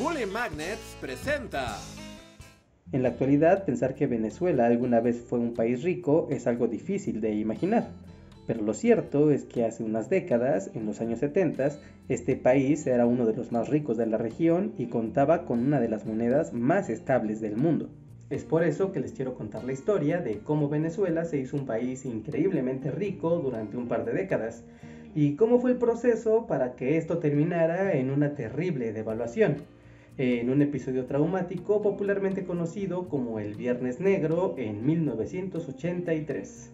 Bully Magnets presenta. En la actualidad, pensar que Venezuela alguna vez fue un país rico es algo difícil de imaginar. Pero lo cierto es que hace unas décadas, en los años 70, este país era uno de los más ricos de la región y contaba con una de las monedas más estables del mundo. Es por eso que les quiero contar la historia de cómo Venezuela se hizo un país increíblemente rico durante un par de décadas y cómo fue el proceso para que esto terminara en una terrible devaluación en un episodio traumático popularmente conocido como el Viernes Negro en 1983.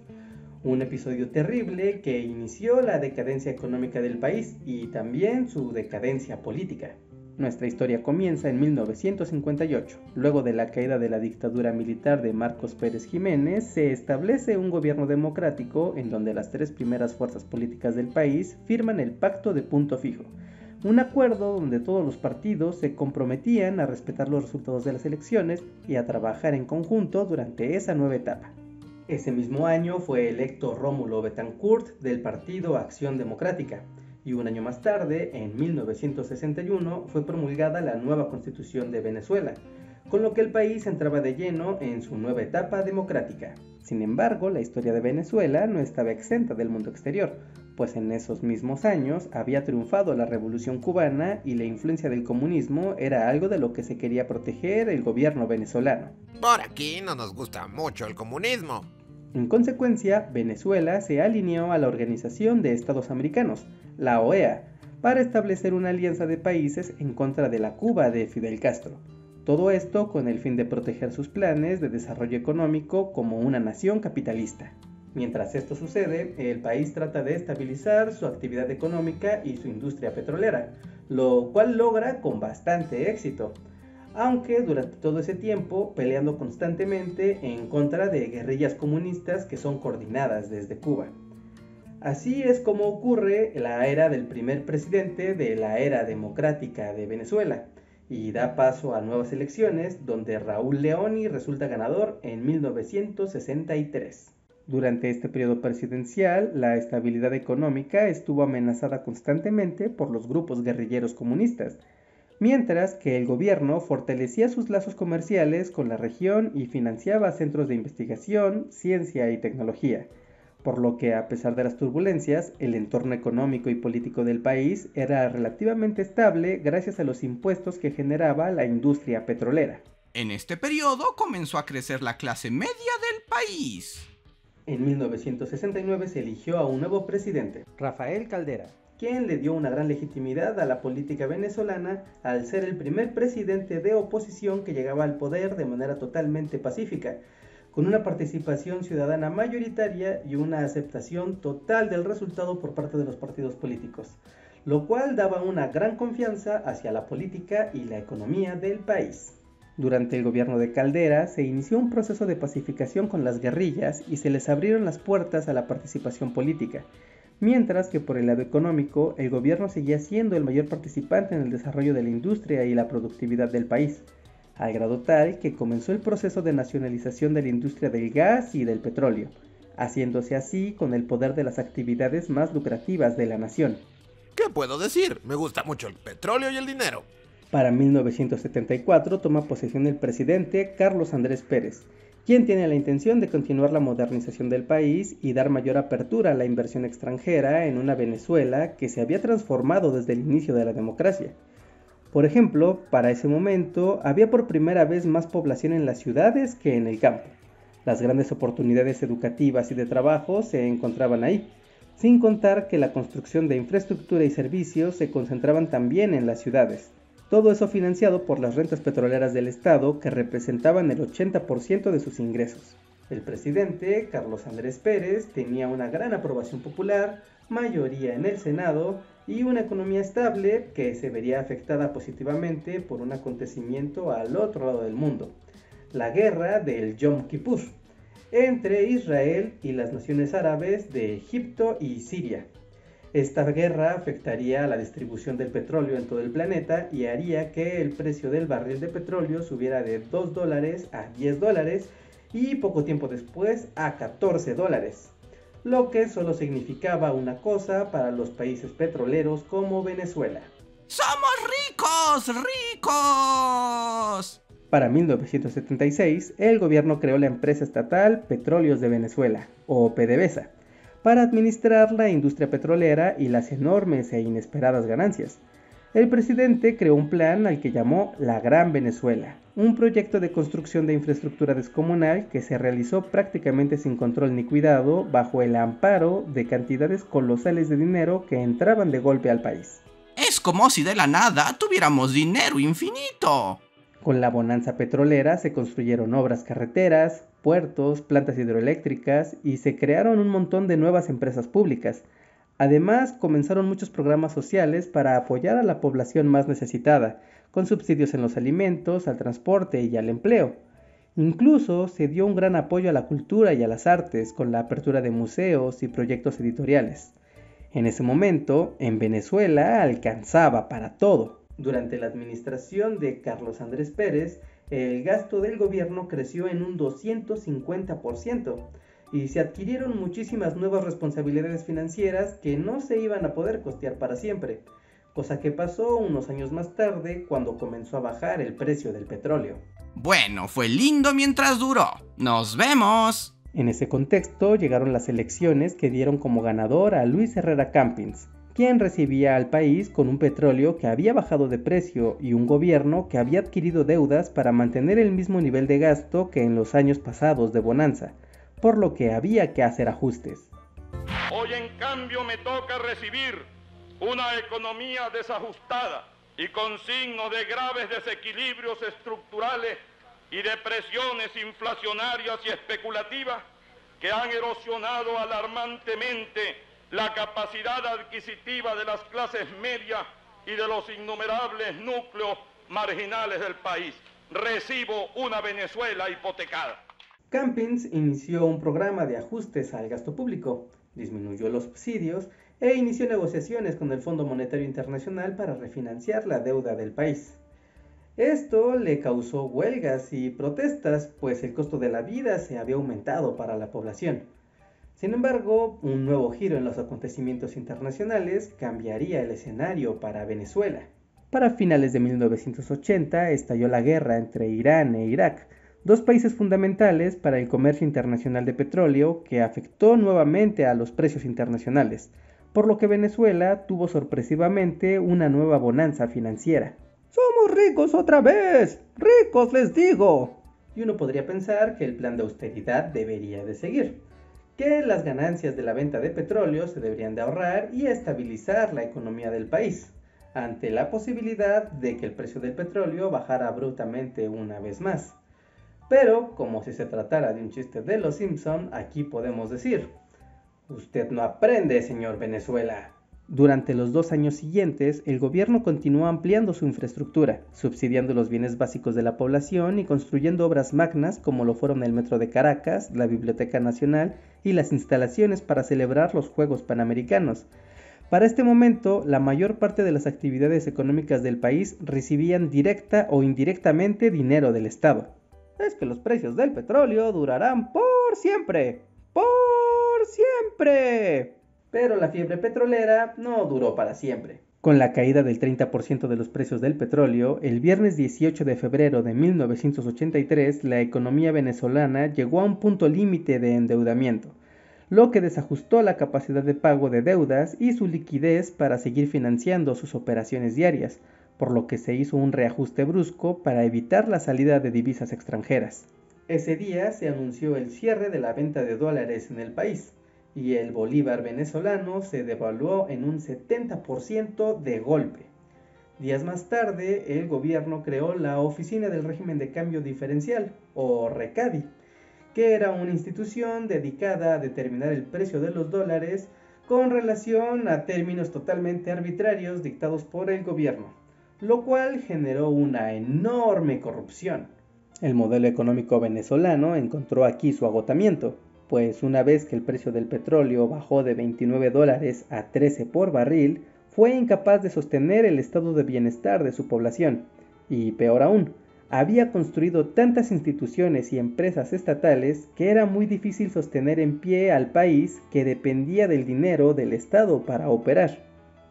Un episodio terrible que inició la decadencia económica del país y también su decadencia política. Nuestra historia comienza en 1958. Luego de la caída de la dictadura militar de Marcos Pérez Jiménez, se establece un gobierno democrático en donde las tres primeras fuerzas políticas del país firman el Pacto de Punto Fijo, un acuerdo donde todos los partidos se comprometían a respetar los resultados de las elecciones y a trabajar en conjunto durante esa nueva etapa. Ese mismo año fue electo Rómulo Betancourt del partido Acción Democrática, y un año más tarde, en 1961, fue promulgada la nueva constitución de Venezuela, con lo que el país entraba de lleno en su nueva etapa democrática. Sin embargo, la historia de Venezuela no estaba exenta del mundo exterior, pues en esos mismos años había triunfado la revolución cubana y la influencia del comunismo era algo de lo que se quería proteger el gobierno venezolano. Por aquí no nos gusta mucho el comunismo. En consecuencia, Venezuela se alineó a la Organización de Estados Americanos, la OEA, para establecer una alianza de países en contra de la Cuba de Fidel Castro. Todo esto con el fin de proteger sus planes de desarrollo económico como una nación capitalista. Mientras esto sucede, el país trata de estabilizar su actividad económica y su industria petrolera, lo cual logra con bastante éxito, aunque durante todo ese tiempo peleando constantemente en contra de guerrillas comunistas que son coordinadas desde Cuba. Así es como ocurre la era del primer presidente de la era democrática de Venezuela, y da paso a nuevas elecciones donde Raúl Leoni resulta ganador en 1963. Durante este periodo presidencial, la estabilidad económica estuvo amenazada constantemente por los grupos guerrilleros comunistas, mientras que el gobierno fortalecía sus lazos comerciales con la región y financiaba centros de investigación, ciencia y tecnología, por lo que a pesar de las turbulencias, el entorno económico y político del país era relativamente estable gracias a los impuestos que generaba la industria petrolera. En este periodo comenzó a crecer la clase media del país. En 1969 se eligió a un nuevo presidente, Rafael Caldera, quien le dio una gran legitimidad a la política venezolana al ser el primer presidente de oposición que llegaba al poder de manera totalmente pacífica, con una participación ciudadana mayoritaria y una aceptación total del resultado por parte de los partidos políticos, lo cual daba una gran confianza hacia la política y la economía del país. Durante el gobierno de Caldera se inició un proceso de pacificación con las guerrillas y se les abrieron las puertas a la participación política, mientras que por el lado económico el gobierno seguía siendo el mayor participante en el desarrollo de la industria y la productividad del país, al grado tal que comenzó el proceso de nacionalización de la industria del gas y del petróleo, haciéndose así con el poder de las actividades más lucrativas de la nación. ¿Qué puedo decir? Me gusta mucho el petróleo y el dinero. Para 1974 toma posesión el presidente Carlos Andrés Pérez, quien tiene la intención de continuar la modernización del país y dar mayor apertura a la inversión extranjera en una Venezuela que se había transformado desde el inicio de la democracia. Por ejemplo, para ese momento había por primera vez más población en las ciudades que en el campo. Las grandes oportunidades educativas y de trabajo se encontraban ahí, sin contar que la construcción de infraestructura y servicios se concentraban también en las ciudades, todo eso financiado por las rentas petroleras del Estado que representaban el 80% de sus ingresos. El presidente, Carlos Andrés Pérez, tenía una gran aprobación popular, mayoría en el Senado y una economía estable que se vería afectada positivamente por un acontecimiento al otro lado del mundo, la guerra del Yom Kippur, entre Israel y las naciones árabes de Egipto y Siria. Esta guerra afectaría la distribución del petróleo en todo el planeta y haría que el precio del barril de petróleo subiera de 2 dólares a 10 dólares y poco tiempo después a 14 dólares, lo que solo significaba una cosa para los países petroleros como Venezuela. ¡Somos ricos! ¡Ricos! Para 1976, el gobierno creó la empresa estatal Petróleos de Venezuela, o PDVSA, para administrar la industria petrolera y las enormes e inesperadas ganancias. El presidente creó un plan al que llamó la Gran Venezuela, un proyecto de construcción de infraestructura descomunal que se realizó prácticamente sin control ni cuidado bajo el amparo de cantidades colosales de dinero que entraban de golpe al país. Es como si de la nada tuviéramos dinero infinito. Con la bonanza petrolera se construyeron obras carreteras, puertos, plantas hidroeléctricas y se crearon un montón de nuevas empresas públicas. Además, comenzaron muchos programas sociales para apoyar a la población más necesitada, con subsidios en los alimentos, al transporte y al empleo. Incluso se dio un gran apoyo a la cultura y a las artes con la apertura de museos y proyectos editoriales. En ese momento, en Venezuela alcanzaba para todo. Durante la administración de Carlos Andrés Pérez, el gasto del gobierno creció en un 250% y se adquirieron muchísimas nuevas responsabilidades financieras que no se iban a poder costear para siempre, cosa que pasó unos años más tarde cuando comenzó a bajar el precio del petróleo. Bueno, fue lindo mientras duró. Nos vemos. En ese contexto llegaron las elecciones que dieron como ganador a Luis Herrera Campins, quien recibía al país con un petróleo que había bajado de precio y un gobierno que había adquirido deudas para mantener el mismo nivel de gasto que en los años pasados de bonanza, por lo que había que hacer ajustes. Hoy en cambio me toca recibir una economía desajustada y con signos de graves desequilibrios estructurales y de presiones inflacionarias y especulativas que han erosionado alarmantemente la capacidad adquisitiva de las clases medias y de los innumerables núcleos marginales del país. Recibo una Venezuela hipotecada. Campins inició un programa de ajustes al gasto público, disminuyó los subsidios e inició negociaciones con el Fondo Monetario Internacional para refinanciar la deuda del país. Esto le causó huelgas y protestas, pues el costo de la vida se había aumentado para la población. Sin embargo, un nuevo giro en los acontecimientos internacionales cambiaría el escenario para Venezuela. Para finales de 1980 estalló la guerra entre Irán e Irak, dos países fundamentales para el comercio internacional de petróleo que afectó nuevamente a los precios internacionales, por lo que Venezuela tuvo sorpresivamente una nueva bonanza financiera. ¡Somos ricos otra vez! ¡Ricos les digo! Y uno podría pensar que el plan de austeridad debería de seguir que las ganancias de la venta de petróleo se deberían de ahorrar y estabilizar la economía del país, ante la posibilidad de que el precio del petróleo bajara abruptamente una vez más. Pero, como si se tratara de un chiste de los Simpson, aquí podemos decir, usted no aprende, señor Venezuela. Durante los dos años siguientes, el gobierno continuó ampliando su infraestructura, subsidiando los bienes básicos de la población y construyendo obras magnas como lo fueron el Metro de Caracas, la Biblioteca Nacional y las instalaciones para celebrar los Juegos Panamericanos. Para este momento, la mayor parte de las actividades económicas del país recibían directa o indirectamente dinero del Estado. Es que los precios del petróleo durarán por siempre. ¡Por siempre! Pero la fiebre petrolera no duró para siempre. Con la caída del 30% de los precios del petróleo, el viernes 18 de febrero de 1983 la economía venezolana llegó a un punto límite de endeudamiento, lo que desajustó la capacidad de pago de deudas y su liquidez para seguir financiando sus operaciones diarias, por lo que se hizo un reajuste brusco para evitar la salida de divisas extranjeras. Ese día se anunció el cierre de la venta de dólares en el país, y el bolívar venezolano se devaluó en un 70% de golpe. Días más tarde, el gobierno creó la Oficina del Régimen de Cambio Diferencial, o RECADI, que era una institución dedicada a determinar el precio de los dólares con relación a términos totalmente arbitrarios dictados por el gobierno, lo cual generó una enorme corrupción. El modelo económico venezolano encontró aquí su agotamiento, pues una vez que el precio del petróleo bajó de 29 dólares a 13 por barril, fue incapaz de sostener el estado de bienestar de su población, y peor aún, había construido tantas instituciones y empresas estatales que era muy difícil sostener en pie al país que dependía del dinero del Estado para operar.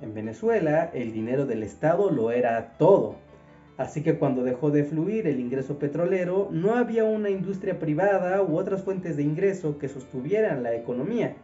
En Venezuela el dinero del Estado lo era todo. Así que cuando dejó de fluir el ingreso petrolero, no había una industria privada u otras fuentes de ingreso que sostuvieran la economía.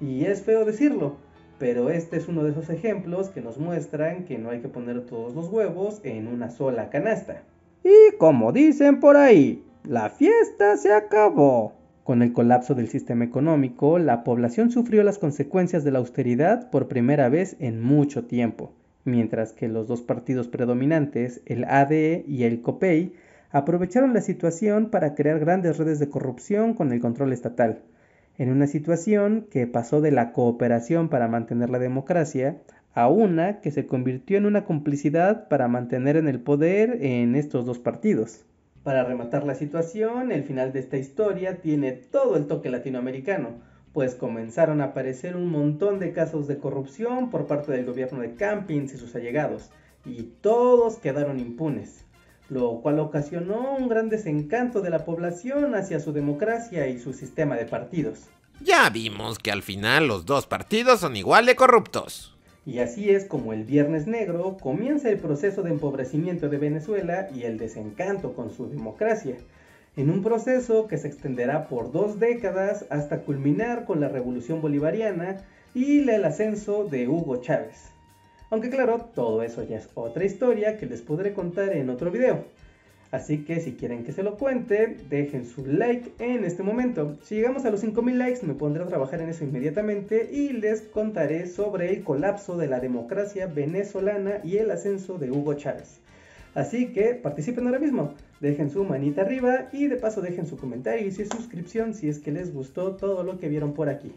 Y es feo decirlo, pero este es uno de esos ejemplos que nos muestran que no hay que poner todos los huevos en una sola canasta. Y como dicen por ahí, la fiesta se acabó. Con el colapso del sistema económico, la población sufrió las consecuencias de la austeridad por primera vez en mucho tiempo, mientras que los dos partidos predominantes, el ADE y el COPEI, aprovecharon la situación para crear grandes redes de corrupción con el control estatal en una situación que pasó de la cooperación para mantener la democracia a una que se convirtió en una complicidad para mantener en el poder en estos dos partidos. Para rematar la situación, el final de esta historia tiene todo el toque latinoamericano, pues comenzaron a aparecer un montón de casos de corrupción por parte del gobierno de Campins y sus allegados, y todos quedaron impunes lo cual ocasionó un gran desencanto de la población hacia su democracia y su sistema de partidos. Ya vimos que al final los dos partidos son igual de corruptos. Y así es como el Viernes Negro comienza el proceso de empobrecimiento de Venezuela y el desencanto con su democracia, en un proceso que se extenderá por dos décadas hasta culminar con la Revolución Bolivariana y el ascenso de Hugo Chávez. Aunque claro, todo eso ya es otra historia que les podré contar en otro video. Así que si quieren que se lo cuente, dejen su like en este momento. Si llegamos a los 5000 likes me pondré a trabajar en eso inmediatamente y les contaré sobre el colapso de la democracia venezolana y el ascenso de Hugo Chávez. Así que participen ahora mismo, dejen su manita arriba y de paso dejen su comentario y su suscripción si es que les gustó todo lo que vieron por aquí.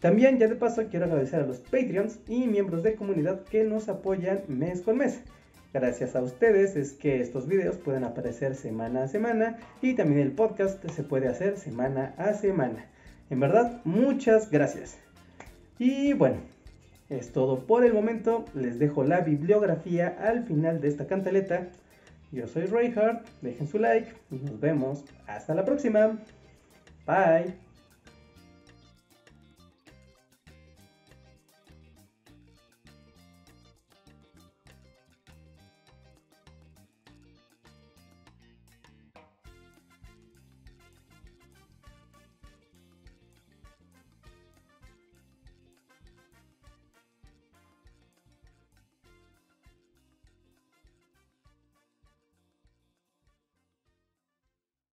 También ya de paso quiero agradecer a los Patreons y miembros de comunidad que nos apoyan mes con mes. Gracias a ustedes es que estos videos pueden aparecer semana a semana y también el podcast se puede hacer semana a semana. En verdad, muchas gracias. Y bueno, es todo por el momento. Les dejo la bibliografía al final de esta cantaleta. Yo soy Reinhardt, dejen su like y nos vemos hasta la próxima. Bye.